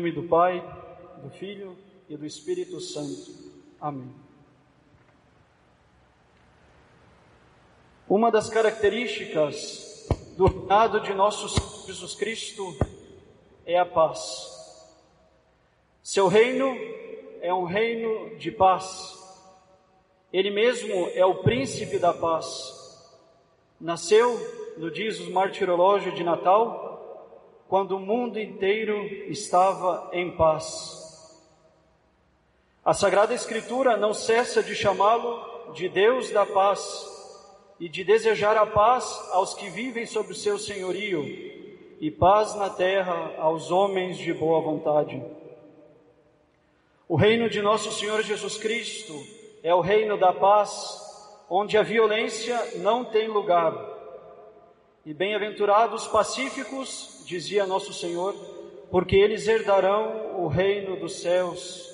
Nome do Pai, do Filho e do Espírito Santo. Amém. Uma das características do reinado de nosso Senhor Jesus Cristo é a paz. Seu reino é um reino de paz. Ele mesmo é o príncipe da paz. Nasceu, no diz o martirológio de Natal, quando o mundo inteiro estava em paz. A Sagrada Escritura não cessa de chamá-lo de Deus da paz e de desejar a paz aos que vivem sob o seu senhorio e paz na terra aos homens de boa vontade. O reino de nosso Senhor Jesus Cristo é o reino da paz, onde a violência não tem lugar. E bem-aventurados pacíficos, dizia nosso Senhor, porque eles herdarão o reino dos céus.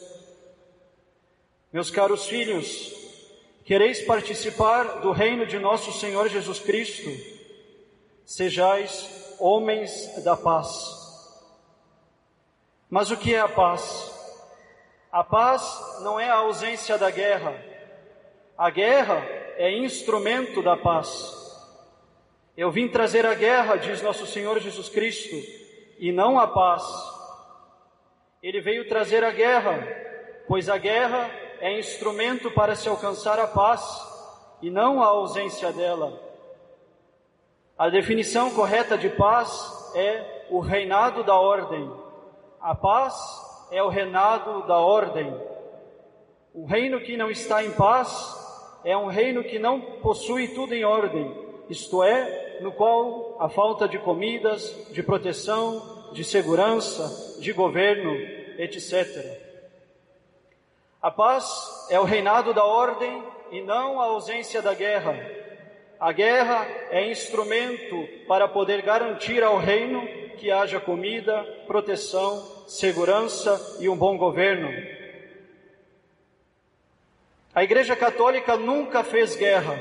Meus caros filhos, quereis participar do reino de nosso Senhor Jesus Cristo? Sejais homens da paz. Mas o que é a paz? A paz não é a ausência da guerra. A guerra é instrumento da paz. Eu vim trazer a guerra, diz nosso Senhor Jesus Cristo, e não a paz. Ele veio trazer a guerra, pois a guerra é instrumento para se alcançar a paz e não a ausência dela. A definição correta de paz é o reinado da ordem. A paz é o reinado da ordem. O reino que não está em paz é um reino que não possui tudo em ordem, isto é, no qual a falta de comidas, de proteção, de segurança, de governo, etc. A paz é o reinado da ordem e não a ausência da guerra. A guerra é instrumento para poder garantir ao reino que haja comida, proteção, segurança e um bom governo. A Igreja Católica nunca fez guerra,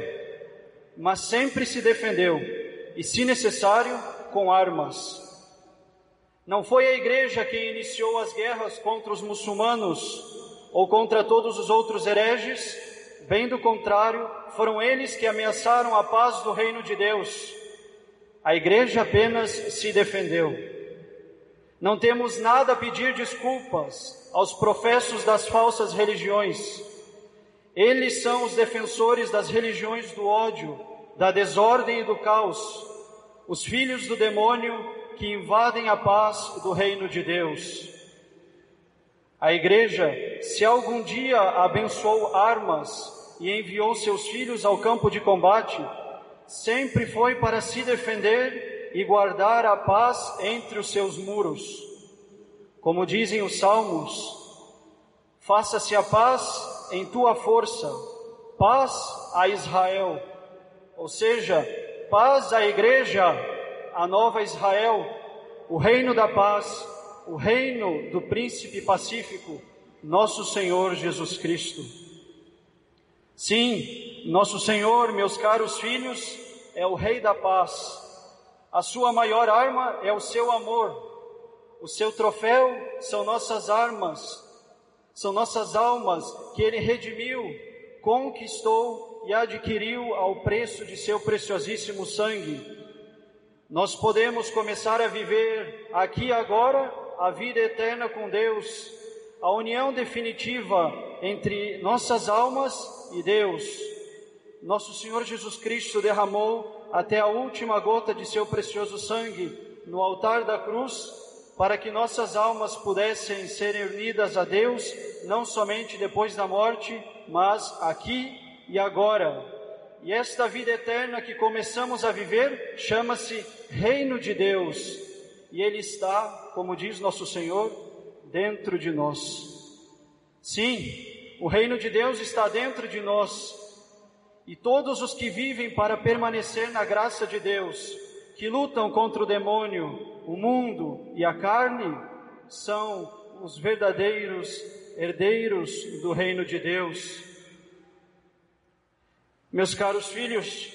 mas sempre se defendeu e, se necessário, com armas. Não foi a igreja quem iniciou as guerras contra os muçulmanos ou contra todos os outros hereges, bem do contrário, foram eles que ameaçaram a paz do reino de Deus. A igreja apenas se defendeu. Não temos nada a pedir desculpas aos professos das falsas religiões. Eles são os defensores das religiões do ódio, da desordem e do caos, os filhos do demônio que invadem a paz do reino de Deus. A igreja, se algum dia abençoou armas e enviou seus filhos ao campo de combate, sempre foi para se defender e guardar a paz entre os seus muros. Como dizem os salmos, faça-se a paz em tua força, paz a Israel ou seja, paz à igreja, a nova Israel, o reino da paz, o reino do príncipe pacífico, nosso Senhor Jesus Cristo. Sim, nosso Senhor, meus caros filhos, é o Rei da paz. A sua maior arma é o seu amor. O seu troféu são nossas armas, são nossas almas que ele redimiu, conquistou e adquiriu ao preço de seu preciosíssimo sangue. Nós podemos começar a viver aqui agora a vida eterna com Deus, a união definitiva entre nossas almas e Deus. Nosso Senhor Jesus Cristo derramou até a última gota de seu precioso sangue no altar da cruz para que nossas almas pudessem ser unidas a Deus, não somente depois da morte, mas aqui e agora. E esta vida eterna que começamos a viver chama-se Reino de Deus. E Ele está, como diz nosso Senhor, dentro de nós. Sim, o Reino de Deus está dentro de nós. E todos os que vivem para permanecer na graça de Deus, que lutam contra o demônio, o mundo e a carne, são os verdadeiros herdeiros do reino de Deus. Meus caros filhos,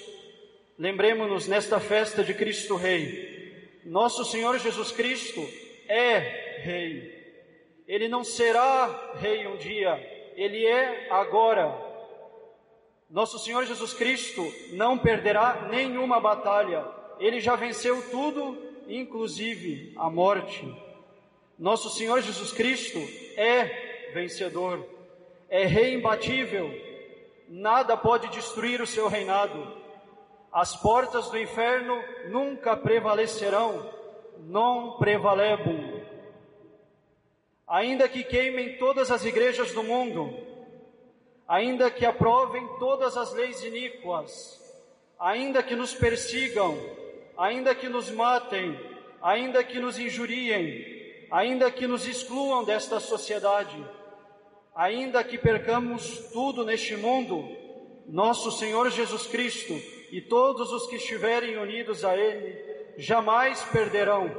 lembremos-nos nesta festa de Cristo Rei. Nosso Senhor Jesus Cristo é Rei. Ele não será rei um dia, ele é agora. Nosso Senhor Jesus Cristo não perderá nenhuma batalha, ele já venceu tudo, inclusive a morte. Nosso Senhor Jesus Cristo é vencedor, é rei imbatível, nada pode destruir o seu reinado. As portas do inferno nunca prevalecerão, não prevalebam. Ainda que queimem todas as igrejas do mundo, ainda que aprovem todas as leis iníquas, ainda que nos persigam, ainda que nos matem, ainda que nos injuriem, ainda que nos excluam desta sociedade, ainda que percamos tudo neste mundo, nosso Senhor Jesus Cristo e todos os que estiverem unidos a Ele jamais perderão.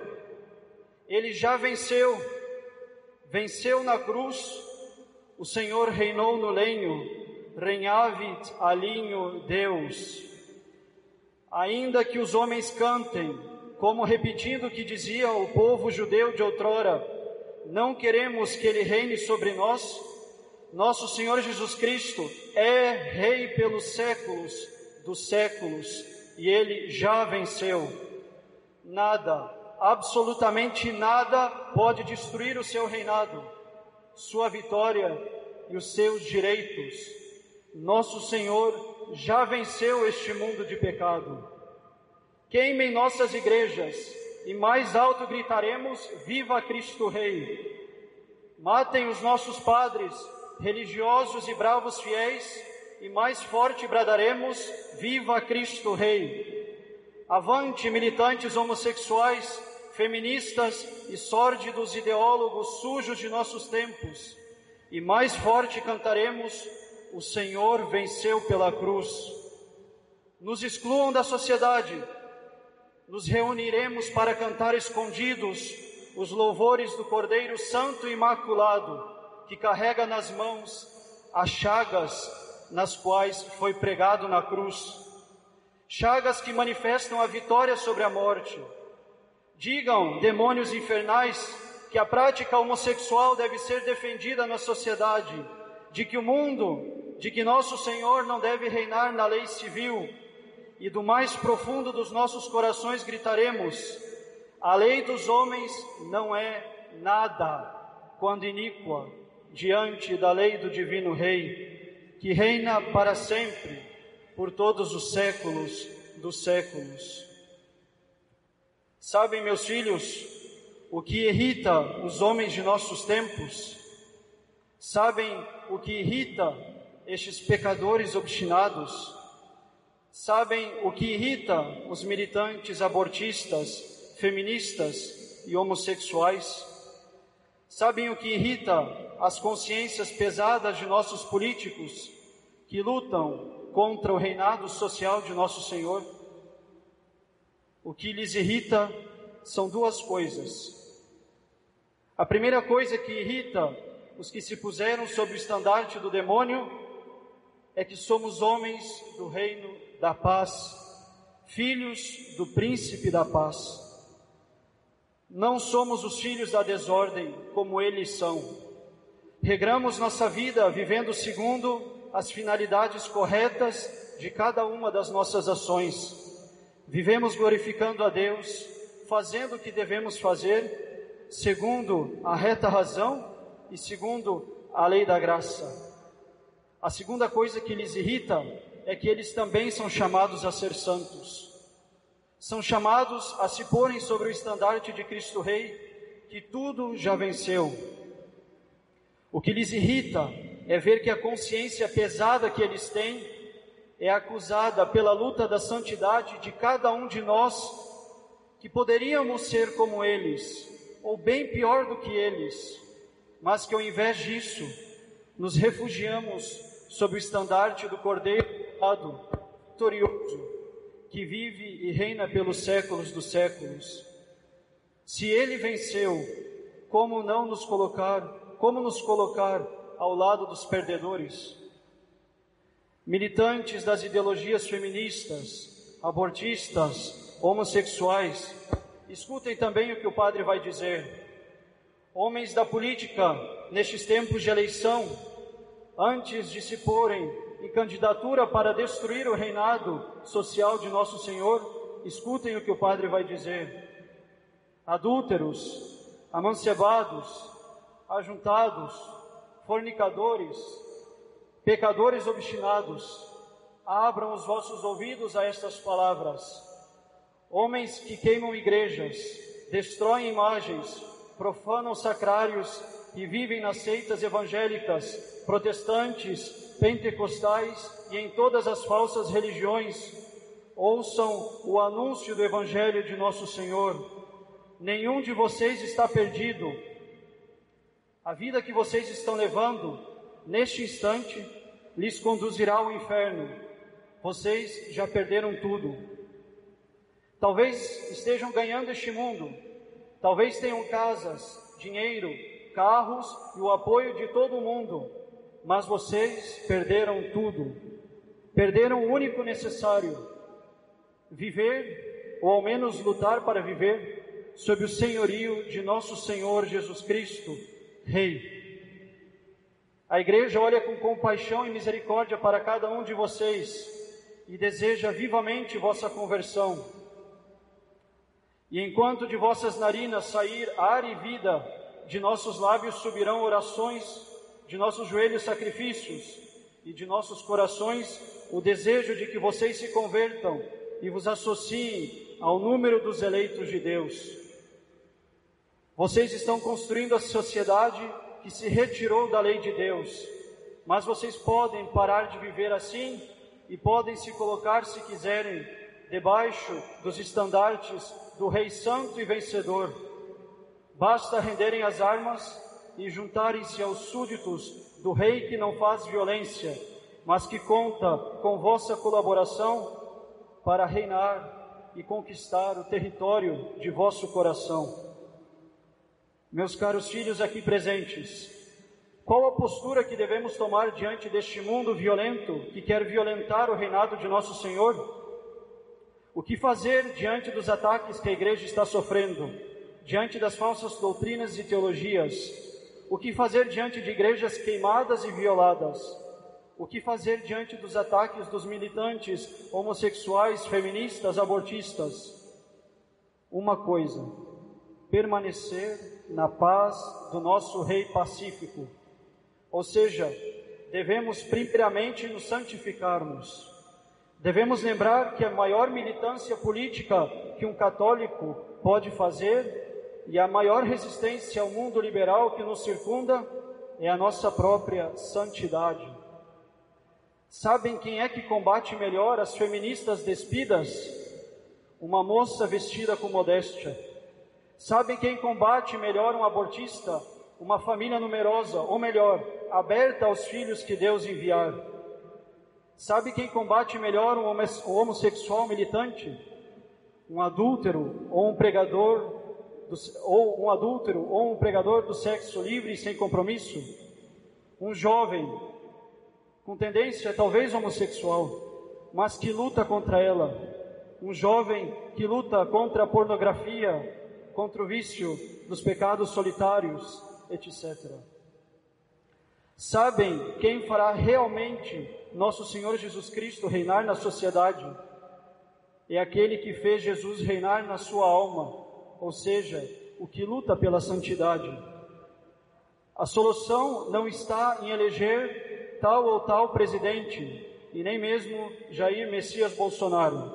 Ele já venceu, venceu na cruz, o Senhor reinou no lenho, reinavit alinho Deus. Ainda que os homens cantem, como repetindo o que dizia o povo judeu de outrora, não queremos que Ele reine sobre nós, nosso Senhor Jesus Cristo é Rei pelos séculos dos séculos e ele já venceu. Nada, absolutamente nada pode destruir o seu reinado, sua vitória e os seus direitos. Nosso Senhor já venceu este mundo de pecado. Queimem nossas igrejas e mais alto gritaremos: Viva Cristo Rei! Matem os nossos padres, religiosos e bravos fiéis e mais forte bradaremos: Viva Cristo Rei! Avante, militantes homossexuais, feministas e sórdidos ideólogos sujos de nossos tempos, e mais forte cantaremos: O Senhor venceu pela cruz. Nos excluam da sociedade, nos reuniremos para cantar escondidos os louvores do Cordeiro Santo e Imaculado, que carrega nas mãos as chagas nas quais foi pregado na cruz, chagas que manifestam a vitória sobre a morte. Digam, demônios infernais, que a prática homossexual deve ser defendida na sociedade, de que o mundo, de que nosso Senhor não deve reinar na lei civil, e do mais profundo dos nossos corações gritaremos: a lei dos homens não é nada, quando iníqua, diante da lei do Divino Rei que reina para sempre, por todos os séculos dos séculos. Sabem, meus filhos, o que irrita os homens de nossos tempos? Sabem o que irrita estes pecadores obstinados? Sabem o que irrita os militantes abortistas, feministas e homossexuais? Sabem o que irrita as consciências pesadas de nossos políticos que lutam contra o reinado social de nosso Senhor? O que lhes irrita são duas coisas. A primeira coisa que irrita os que se puseram sob o estandarte do demônio é que somos homens do reino da paz, filhos do príncipe da paz. Não somos os filhos da desordem como eles são. Regramos nossa vida vivendo segundo as finalidades corretas de cada uma das nossas ações. Vivemos glorificando a Deus, fazendo o que devemos fazer, segundo a reta razão e segundo a lei da graça. A segunda coisa que lhes irrita é que eles também são chamados a ser santos são chamados a se porem sobre o estandarte de Cristo Rei, que tudo já venceu. O que lhes irrita é ver que a consciência pesada que eles têm é acusada pela luta da santidade de cada um de nós, que poderíamos ser como eles, ou bem pior do que eles, mas que ao invés disso, nos refugiamos sob o estandarte do Cordeiro vitorioso, que vive e reina pelos séculos dos séculos. Se ele venceu, como não nos colocar, como nos colocar ao lado dos perdedores? Militantes das ideologias feministas, abortistas, homossexuais, escutem também o que o padre vai dizer. Homens da política, nestes tempos de eleição, antes de se porem em candidatura para destruir o reinado social de nosso Senhor, escutem o que o Padre vai dizer. Adúlteros, amancebados, ajuntados, fornicadores, pecadores obstinados, abram os vossos ouvidos a estas palavras. Homens que queimam igrejas, destroem imagens, profanam sacrários e vivem nas seitas evangélicas, protestantes, pentecostais e em todas as falsas religiões, ouçam o anúncio do Evangelho de nosso Senhor. Nenhum de vocês está perdido. A vida que vocês estão levando, neste instante, lhes conduzirá ao inferno. Vocês já perderam tudo. Talvez estejam ganhando este mundo, talvez tenham casas, dinheiro, carros e o apoio de todo mundo, mas vocês perderam tudo. Perderam o único necessário: viver, ou ao menos lutar para viver, sob o senhorio de nosso Senhor Jesus Cristo, Rei. A igreja olha com compaixão e misericórdia para cada um de vocês e deseja vivamente vossa conversão. E enquanto de vossas narinas sair ar e vida, de nossos lábios subirão orações, de nossos joelhos sacrifícios, e de nossos corações o desejo de que vocês se convertam e vos associem ao número dos eleitos de Deus. Vocês estão construindo a sociedade que se retirou da lei de Deus, mas vocês podem parar de viver assim e podem se colocar, se quiserem, debaixo dos estandartes do Rei Santo e Vencedor Basta renderem as armas e juntarem-se aos súditos do rei que não faz violência, mas que conta com vossa colaboração para reinar e conquistar o território de vosso coração. Meus caros filhos aqui presentes, qual a postura que devemos tomar diante deste mundo violento que quer violentar o reinado de nosso Senhor? O que fazer diante dos ataques que a igreja está sofrendo? diante das falsas doutrinas e teologias? O que fazer diante de igrejas queimadas e violadas? O que fazer diante dos ataques dos militantes homossexuais, feministas, abortistas? Uma coisa: permanecer na paz do nosso Rei Pacífico. Ou seja, devemos primeiramente nos santificarmos. Devemos lembrar que a maior militância política que um católico pode fazer e a maior resistência ao mundo liberal que nos circunda é a nossa própria santidade. Sabem quem é que combate melhor as feministas despidas? Uma moça vestida com modéstia. Sabem quem combate melhor um abortista? Uma família numerosa, ou melhor, aberta aos filhos que Deus enviar. Sabe quem combate melhor um homossexual militante? Um adúltero ou um pregador do, ou um adúltero, ou um pregador do sexo livre e sem compromisso, um jovem com tendência talvez homossexual, mas que luta contra ela, um jovem que luta contra a pornografia, contra o vício dos pecados solitários, etc. Sabem quem fará realmente nosso Senhor Jesus Cristo reinar na sociedade? É aquele que fez Jesus reinar na sua alma ou seja, o que luta pela santidade. A solução não está em eleger tal ou tal presidente, e nem mesmo Jair Messias Bolsonaro.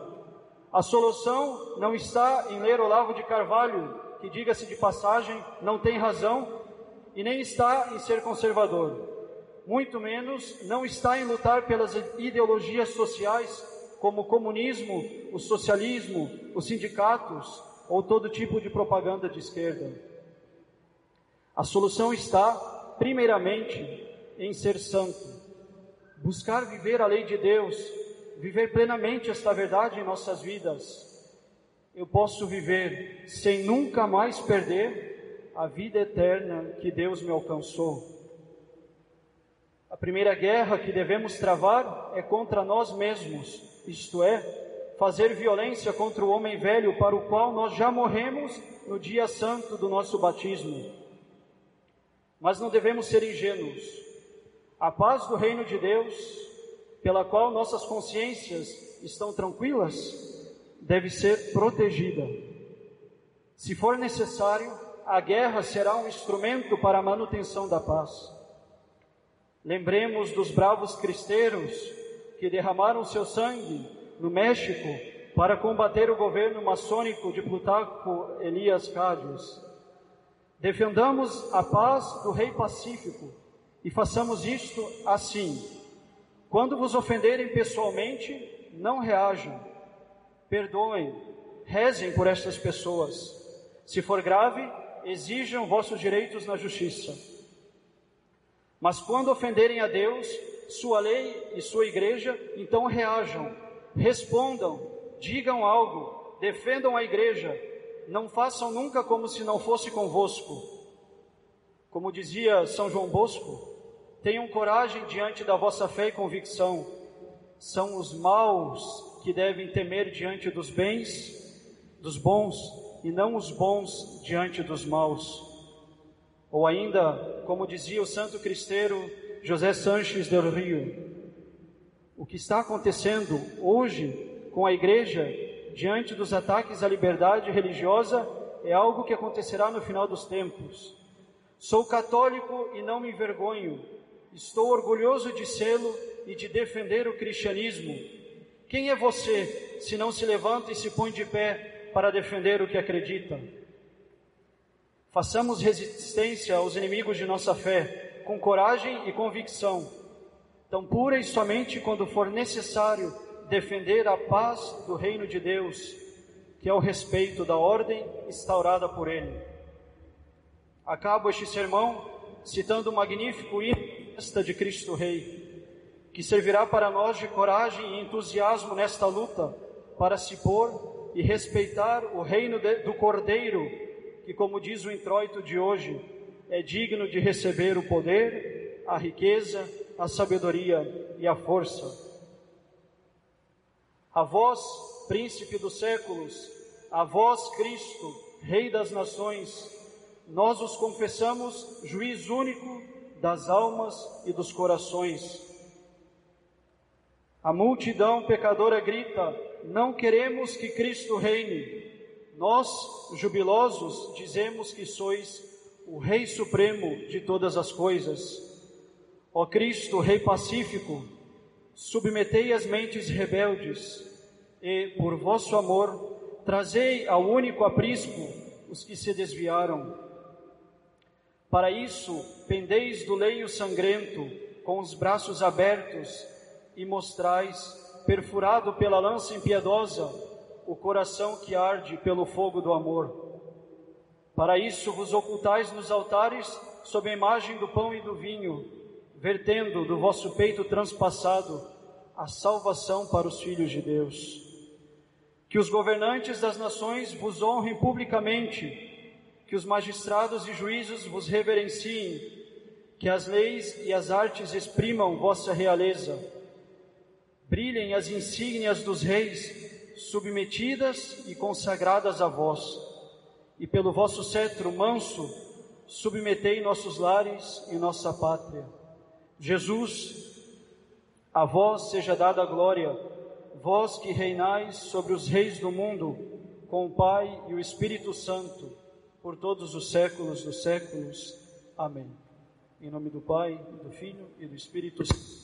A solução não está em ler Olavo de Carvalho, que, diga-se de passagem, não tem razão, e nem está em ser conservador. Muito menos não está em lutar pelas ideologias sociais, como o comunismo, o socialismo, os sindicatos, ou todo tipo de propaganda de esquerda. A solução está, primeiramente, em ser santo, buscar viver a lei de Deus, viver plenamente esta verdade em nossas vidas. Eu posso viver sem nunca mais perder a vida eterna que Deus me alcançou. A primeira guerra que devemos travar é contra nós mesmos, isto é, fazer violência contra o homem velho para o qual nós já morremos no dia santo do nosso batismo. Mas não devemos ser ingênuos. A paz do reino de Deus, pela qual nossas consciências estão tranquilas, deve ser protegida. Se for necessário, a guerra será um instrumento para a manutenção da paz. Lembremos dos bravos cristeiros que derramaram seu sangue no México para combater o governo maçônico de Plutarco Elias Cádiz. Defendamos a paz do Rei Pacífico e façamos isto assim. Quando vos ofenderem pessoalmente, não reajam, perdoem, rezem por estas pessoas. Se for grave, exijam vossos direitos na justiça. Mas quando ofenderem a Deus, sua lei e sua igreja, então reajam, respondam, digam algo, defendam a igreja, não façam nunca como se não fosse convosco. Como dizia São João Bosco, tenham coragem diante da vossa fé e convicção. São os maus que devem temer diante dos bens, dos bons, e não os bons diante dos maus. Ou ainda, como dizia o santo cristeiro José Sanches del Rio, o que está acontecendo hoje com a igreja diante dos ataques à liberdade religiosa é algo que acontecerá no final dos tempos. Sou católico e não me envergonho. Estou orgulhoso de sê-lo e de defender o cristianismo. Quem é você se não se levanta e se põe de pé para defender o que acredita? Façamos resistência aos inimigos de nossa fé com coragem e convicção, tão pura e somente quando for necessário defender a paz do reino de Deus, que é o respeito da ordem instaurada por Ele. Acabo este sermão citando o magnífico hino de Cristo Rei, que servirá para nós de coragem e entusiasmo nesta luta para se pôr e respeitar o reino de, do Cordeiro que, como diz o introito de hoje, é digno de receber o poder, a riqueza, a sabedoria e a força. A vós, príncipe dos séculos, a vós, Cristo, Rei das nações, nós os confessamos juiz único das almas e dos corações. A multidão pecadora grita: Não queremos que Cristo reine. Nós, jubilosos, dizemos que sois o Rei Supremo de todas as coisas. Ó Cristo, Rei Pacífico, submetei as mentes rebeldes e, por vosso amor, trazei ao único aprisco os que se desviaram. Para isso, pendeis do leio sangrento, com os braços abertos, e mostrais, perfurado pela lança impiedosa, o coração que arde pelo fogo do amor. Para isso vos ocultais nos altares sob a imagem do pão e do vinho, vertendo do vosso peito transpassado a salvação para os filhos de Deus. Que os governantes das nações vos honrem publicamente, que os magistrados e juízes vos reverenciem, que as leis e as artes exprimam vossa realeza. Brilhem as insígnias dos reis submetidas e consagradas a vós, e pelo vosso cetro manso, submetei nossos lares e nossa pátria. Jesus, a vós seja dada a glória, vós que reinais sobre os reis do mundo, com o Pai e o Espírito Santo, por todos os séculos dos séculos. Amém. Em nome do Pai, do Filho e do Espírito Santo.